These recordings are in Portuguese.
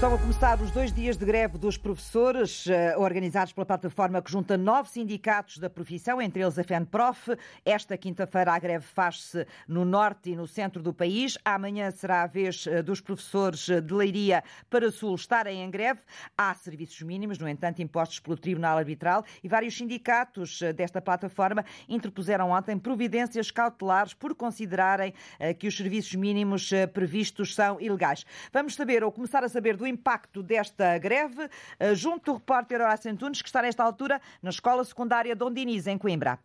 Estão a começar os dois dias de greve dos professores, eh, organizados pela plataforma que junta nove sindicatos da profissão, entre eles a FENPROF. Esta quinta-feira a greve faz-se no norte e no centro do país. Amanhã será a vez eh, dos professores de Leiria para Sul estarem em greve. Há serviços mínimos, no entanto, impostos pelo Tribunal Arbitral e vários sindicatos eh, desta plataforma interpuseram ontem providências cautelares por considerarem que os serviços mínimos previstos são ilegais. Vamos saber, ou começar a saber, do impacto desta greve, eh, junto do repórter Horácio Antunes, que está nesta altura na Escola Secundária Dom Diniz, em Coimbra.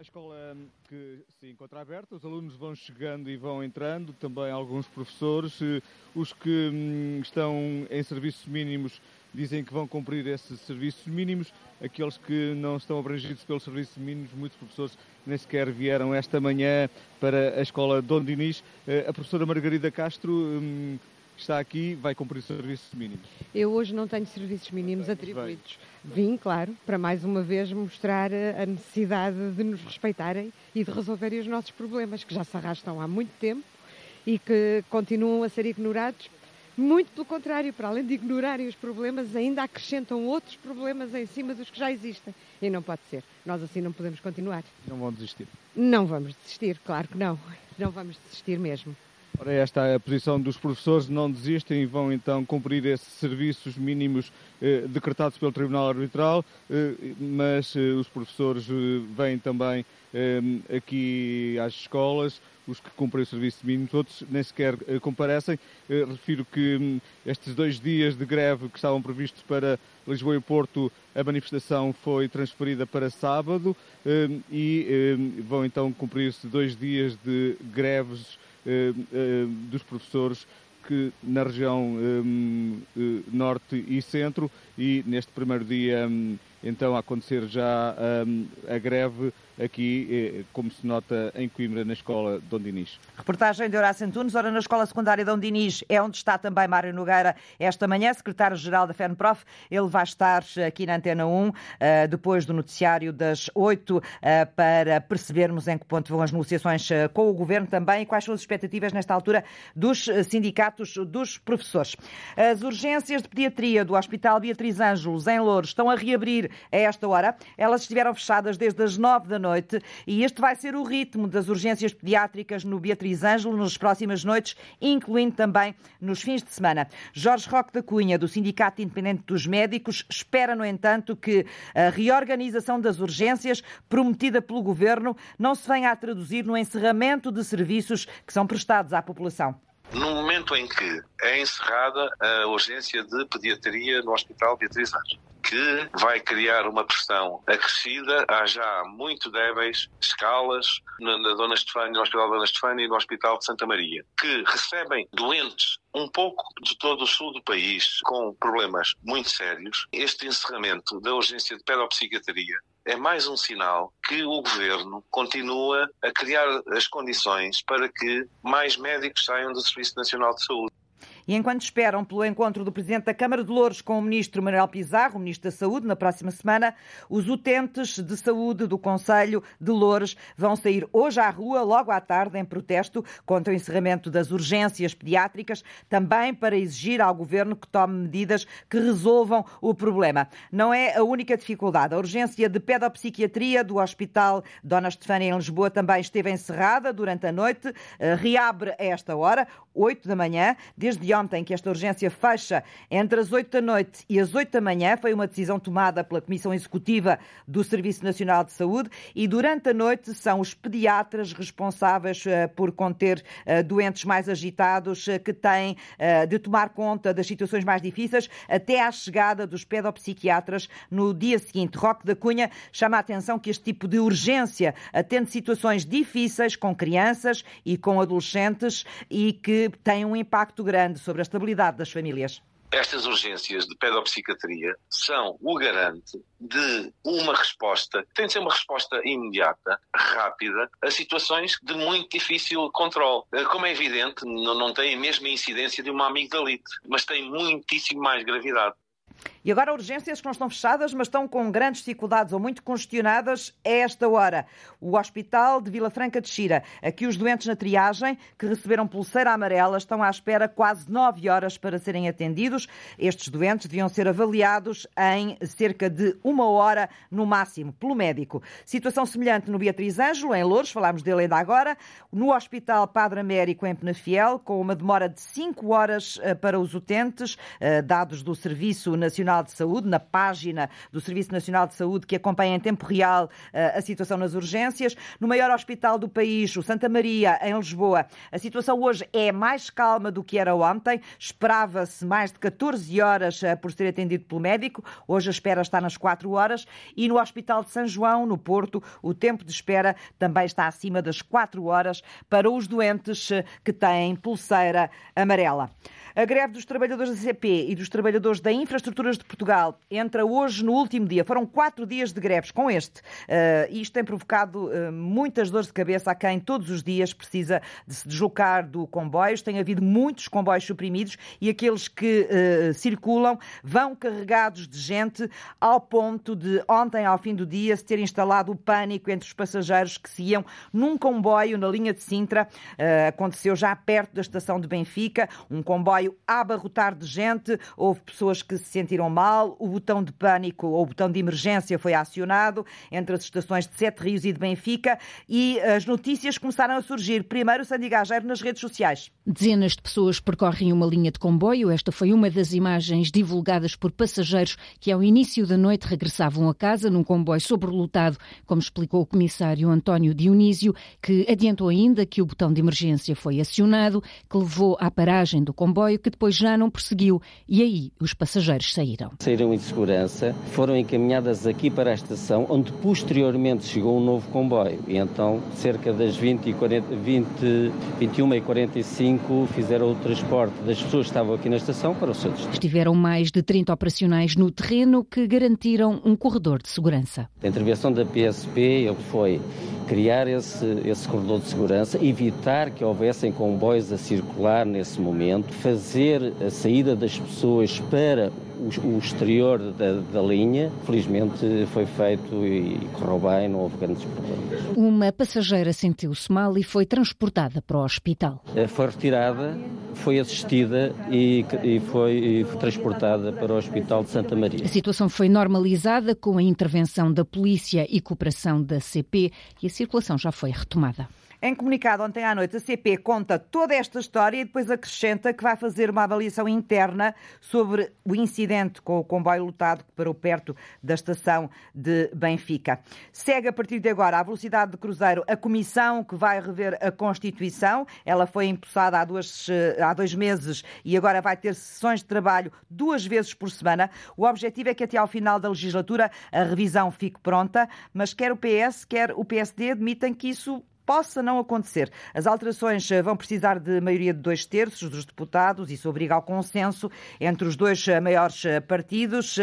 A escola hum, que se encontra aberta, os alunos vão chegando e vão entrando, também alguns professores. Eh, os que hum, estão em serviços mínimos dizem que vão cumprir esses serviços mínimos. Aqueles que não estão abrangidos pelos serviços mínimos, muitos professores nem sequer vieram esta manhã para a escola Dom Dinis. Eh, a professora Margarida Castro hum, está aqui vai cumprir serviços mínimos? Eu hoje não tenho serviços mínimos atribuídos. Vim, claro, para mais uma vez mostrar a necessidade de nos respeitarem e de resolverem os nossos problemas, que já se arrastam há muito tempo e que continuam a ser ignorados. Muito pelo contrário, para além de ignorarem os problemas, ainda acrescentam outros problemas em cima dos que já existem. E não pode ser. Nós assim não podemos continuar. Não vão desistir? Não vamos desistir, claro que não. Não vamos desistir mesmo. Ora, esta é a posição dos professores, não desistem e vão então cumprir esses serviços mínimos eh, decretados pelo Tribunal Arbitral, eh, mas eh, os professores eh, vêm também eh, aqui às escolas, os que cumprem o serviço mínimo, outros nem sequer eh, comparecem. refiro que hum, estes dois dias de greve que estavam previstos para Lisboa e Porto, a manifestação foi transferida para sábado e vão então cumprir-se dois dias de greves dos professores que na região eh, norte e centro e neste primeiro dia então a acontecer já a greve aqui, eh, como se nota em Coimbra, na Escola Dom Dinis. Reportagem de Horácio Antunes. Ora, na Escola Secundária Dom Dinis é onde está também Mário Nogueira esta manhã, secretário-geral da FENPROF. Ele vai estar aqui na Antena 1, eh, depois do noticiário das 8, eh, para percebermos em que ponto vão as negociações com o Governo também e quais são as expectativas nesta altura dos sindicatos dos professores. As urgências de pediatria do Hospital Beatriz Ângelos, em Louros, estão a reabrir a esta hora. Elas estiveram fechadas desde as 9 da noite e este vai ser o ritmo das urgências pediátricas no Beatriz Ângelo nas próximas noites, incluindo também nos fins de semana. Jorge Roque da Cunha, do Sindicato Independente dos Médicos, espera, no entanto, que a reorganização das urgências prometida pelo Governo não se venha a traduzir no encerramento de serviços que são prestados à população. No momento em que é encerrada a urgência de pediatria no Hospital Beatriz Ângelo, que vai criar uma pressão acrescida. Há já muito débeis escalas na, Dona Estefânia, no Hospital Dona Estefânia e no Hospital de Santa Maria, que recebem doentes um pouco de todo o sul do país com problemas muito sérios. Este encerramento da urgência de pedopsiquiatria é mais um sinal que o governo continua a criar as condições para que mais médicos saiam do Serviço Nacional de Saúde. E enquanto esperam pelo encontro do Presidente da Câmara de Louros com o Ministro Manuel Pizarro, o Ministro da Saúde, na próxima semana, os utentes de saúde do Conselho de Louros vão sair hoje à rua, logo à tarde, em protesto contra o encerramento das urgências pediátricas, também para exigir ao Governo que tome medidas que resolvam o problema. Não é a única dificuldade. A urgência de pedopsiquiatria do Hospital Dona Estefânia, em Lisboa, também esteve encerrada durante a noite. Eh, reabre a esta hora, 8 da manhã, desde ontem que esta urgência fecha entre as 8 da noite e as 8 da manhã. Foi uma decisão tomada pela Comissão Executiva do Serviço Nacional de Saúde e durante a noite são os pediatras responsáveis uh, por conter uh, doentes mais agitados uh, que têm de tomar conta das situações mais difíceis até à chegada dos pedopsiquiatras no dia seguinte. Roque da Cunha chama a atenção que este tipo de urgência atende situações difíceis com crianças e com adolescentes e que tem um impacto grande sobre a estabilidade das famílias. Estas urgências de pedopsiquiatria são o garante de uma resposta, tem de ser uma resposta imediata, rápida, a situações de muito difícil controle. Eh, como é evidente, não tem a mesma incidência de uma amigdalite, mas tem muitíssimo mais gravidade. E agora urgências que não estão fechadas, mas estão com grandes dificuldades ou muito congestionadas a esta hora. O Hospital de Vila Franca de Xira. Aqui os doentes na triagem, que receberam pulseira amarela, estão à espera quase nove horas para serem atendidos. Estes doentes deviam ser avaliados em cerca de uma hora no máximo pelo médico. Situação semelhante no Beatriz Ângelo, em Louros, falámos dele ainda agora. No Hospital Padre Américo, em Penafiel, com uma demora de cinco horas eh, para os utentes, eh, dados do Serviço Nacional Nacional de Saúde, na página do Serviço Nacional de Saúde, que acompanha em tempo real eh, a situação nas urgências. No maior hospital do país, o Santa Maria, em Lisboa, a situação hoje é mais calma do que era ontem. Esperava-se mais de 14 horas eh, por ser atendido pelo médico. Hoje a espera está nas 4 horas. E no Hospital de São João, no Porto, o tempo de espera também está acima das 4 horas para os doentes eh, que têm pulseira amarela. A greve dos trabalhadores da CP e dos trabalhadores da Infraestruturas de Portugal entra hoje no último dia. Foram quatro dias de greves com este. Uh, isto tem provocado uh, muitas dores de cabeça a quem todos os dias precisa de se deslocar do comboios. Tem havido muitos comboios suprimidos e aqueles que uh, circulam vão carregados de gente ao ponto de ontem, ao fim do dia, se ter instalado o pânico entre os passageiros que se iam num comboio na linha de Sintra. aconteceu já perto da estação de Benfica, um comboio comboio a abarrotar de gente, houve pessoas que se sentiram mal, o botão de pânico ou o botão de emergência foi acionado entre as estações de Sete Rios e de Benfica e as notícias começaram a surgir. Primeiro, Sandy Gageiro nas redes sociais. Dezenas de pessoas percorrem uma linha de comboio. Esta foi uma das imagens divulgadas por passageiros que, ao início da noite, regressavam a casa num comboio sobrelotado, como explicou o comissário António Dionísio, que adiantou ainda que o botão de emergência foi acionado, que levou à paragem do comboio comboio que depois já não perseguiu e aí os passageiros saíram. Saíram em segurança, foram encaminhadas aqui para a estação, onde posteriormente chegou um novo comboio. E então, cerca das 20 e 40, 20, 21 e 45, fizeram o transporte das pessoas que estavam aqui na estação para o seu destino. Estiveram mais de 30 operacionais no terreno que garantiram um corredor de segurança. A intervenção da PSP foi criar esse, esse corredor de segurança, evitar que houvessem comboios a circular nesse momento, fazer a saída das pessoas para o, o exterior da, da, linha. Felizmente foi feito e correu bem, não houve grandes problemas. Uma passageira sentiu-se mal e foi transportada para o hospital. Eh, foi retirada, foi assistida e, e, foi, e foi transportada para o Hospital de Santa Maria. A situação foi normalizada com a intervenção da polícia e cooperação da CP e a circulação já foi retomada. Em comunicado ontem à noite, a CP conta toda esta história e depois acrescenta que vai fazer uma avaliação interna sobre o incidente com o comboio lotado que parou perto da estação de Benfica. Segue a partir de agora a velocidade de cruzeiro a comissão que vai rever a Constituição. Ela foi impulsada há, duas, eh, há dois meses e agora vai ter sessões de trabalho duas vezes por semana. O objetivo é que até ao final da legislatura a revisão fique pronta, mas quer o PS, quer o PSD admitem que isso possa não acontecer. As alterações eh, vão precisar de maioria de dois terços dos deputados, isso obriga ao consenso entre os dois eh, maiores eh, partidos.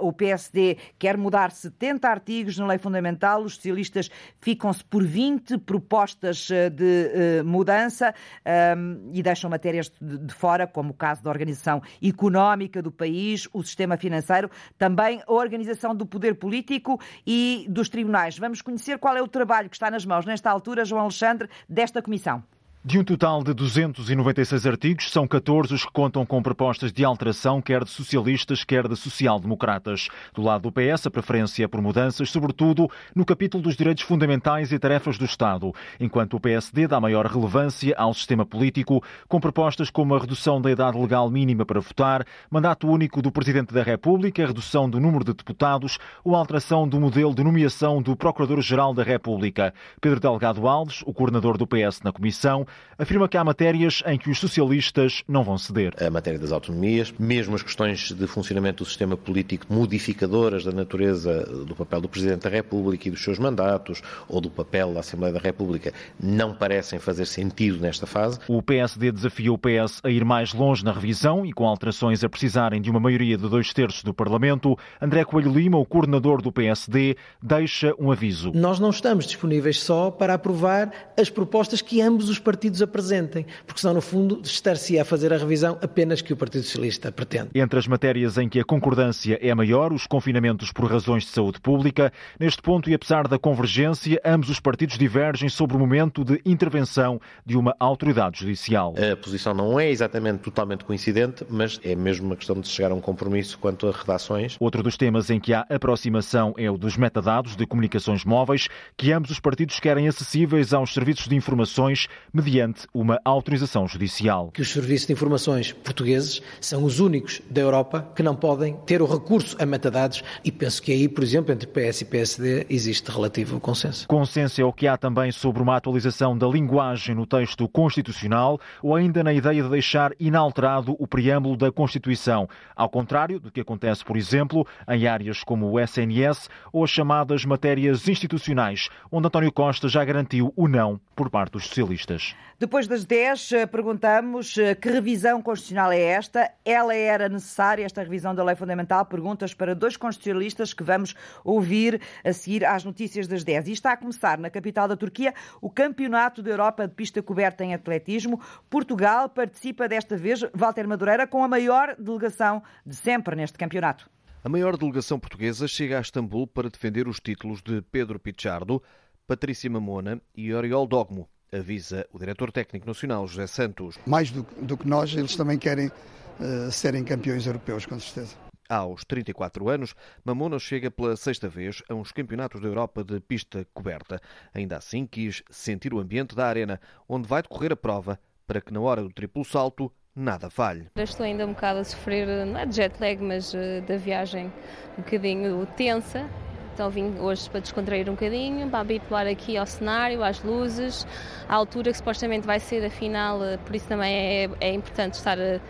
O PSD quer mudar 70 artigos na lei fundamental, os socialistas ficam-se por 20 propostas de mudança ehm, e deixam matérias de fora, como o caso da organização económica do país, o sistema financeiro, também a organização do poder político e dos tribunais. Vamos conhecer qual é o trabalho que está nas mãos nesta altura João Alexandre, desta comissão. De um total de 296 artigos, são 14 os que contam com propostas de alteração, quer de socialistas, quer de social-democratas. Do lado do PS, a preferência é por mudanças, sobretudo no capítulo dos direitos fundamentais e tarefas do Estado, enquanto o PSD dá maior relevância ao sistema político, com propostas como a redução da idade legal mínima para votar, mandato único do Presidente da República, a redução do número de deputados ou alteração do modelo de nomeação do Procurador-Geral da República. Pedro Delgado Alves, o coordenador do PS na Comissão, afirma que há matérias em que os socialistas não vão ceder. A matéria das autonomias, mesmo as questões de funcionamento do sistema político modificadoras da natureza do papel do Presidente da República e dos seus mandatos, ou do papel da Assembleia da República, não parecem fazer sentido nesta fase. O PSD desafia o PS a ir mais longe na revisão e com alterações a precisarem de uma maioria de dois terços do Parlamento. André Coelho Lima, o coordenador do PSD, deixa um aviso. Nós não estamos disponíveis só para aprovar as propostas que ambos os partidos partidos apresentem, porque senão, no fundo, estar-se a fazer a revisão apenas que o Partido Socialista pretende. Entre as matérias em que a concordância é maior, os confinamentos por razões de saúde pública, neste ponto e apesar da convergência, ambos os partidos divergem sobre o momento de intervenção de uma autoridade judicial. A posição não é exatamente totalmente coincidente, mas é mesmo uma questão de chegar a um compromisso quanto a redações. Outro dos temas em que há aproximação é o dos metadados de comunicações móveis, que ambos os partidos querem acessíveis aos serviços de informações mediante uma autorização judicial. Que os serviços de informações portugueses são os únicos da Europa que não podem ter o recurso a metadados e penso que aí, por exemplo, entre PS e PSD existe relativo consenso. Consenso é o que há também sobre uma atualização da linguagem no texto constitucional ou ainda na ideia de deixar inalterado o preâmbulo da Constituição, ao contrário do que acontece, por exemplo, em áreas como o SNS ou as chamadas matérias institucionais, onde António Costa já garantiu o não por parte dos socialistas. Depois das 10, eh, perguntamos eh, que revisão constitucional é esta? Ela era necessária, esta revisão da lei fundamental? Perguntas para dois constitucionalistas que vamos ouvir a seguir às notícias das 10. E está a começar na capital da Turquia o Campeonato da Europa de Pista Coberta em Atletismo. Portugal participa desta vez, Walter Madureira, com a maior delegação de sempre neste campeonato. A maior delegação portuguesa chega a Istambul para defender os títulos de Pedro Pichardo, Patrícia Mamona e Oriol Dogmo avisa o diretor técnico nacional, José Santos. Mais do, do que nós, eles também querem uh, serem campeões europeus, com certeza. Aos 34 anos, Mamona chega pela sexta vez a uns campeonatos da Europa de pista coberta. Ainda assim, quis sentir o ambiente da arena, onde vai decorrer a prova, para que na hora do triplo salto nada falhe. Estou ainda um bocado a sofrer, não é de jet lag, mas uh, da viagem um bocadinho tensa. Então vim hoje para descontrair um bocadinho, para habituar aqui ao cenário, às luzes, à altura que supostamente vai ser a final, eh, por isso também é, é importante estar eh,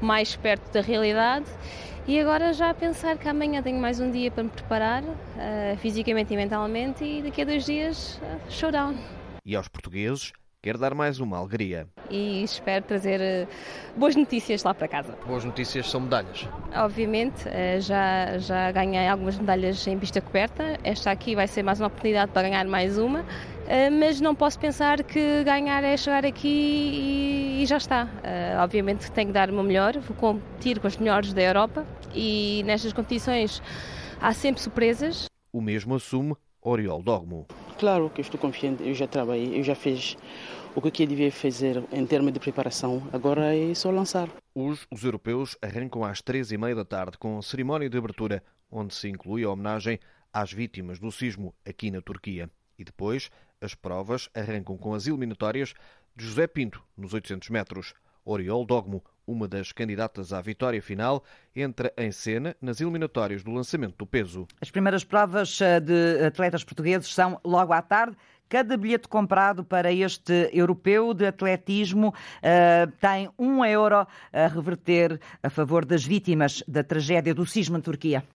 mais perto da realidade. E agora já a pensar que amanhã tenho mais um dia para me preparar, uh, fisicamente e mentalmente, e daqui a dois dias, uh, showdown. E aos portugueses, quer dar mais uma alegria. E espero trazer eh, boas notícias lá para casa. Boas notícias são medalhas. Obviamente, eh, já, já ganhei algumas medalhas em pista coberta. Esta aqui vai ser mais uma oportunidade para ganhar mais uma. Eh, mas não posso pensar que ganhar é chegar aqui e, já está. Obviamente tenho que dar o meu melhor, vou competir com os melhores da Europa e nestas competições há sempre surpresas. O mesmo assume Oriol Dogmo. Claro que estou confiante, eu já trabalhei, eu já fiz o que eu devia fazer em termos de preparação, agora é só lançar. Os, os europeus arrancam às três e meia da tarde com a cerimónia de abertura, onde se inclui a homenagem às vítimas do sismo aqui na Turquia. E depois, as provas arrancam com as eliminatórias de José Pinto, nos 800 metros. Oriol Dogmo, uma das candidatas à vitória final, entra em cena nas eliminatórias do lançamento do peso. As primeiras provas eh, de atletas portugueses são logo à tarde. Cada bilhete comprado para este europeu de atletismo uh, tem um euro a reverter a favor das vítimas da tragédia do sismo na Turquia.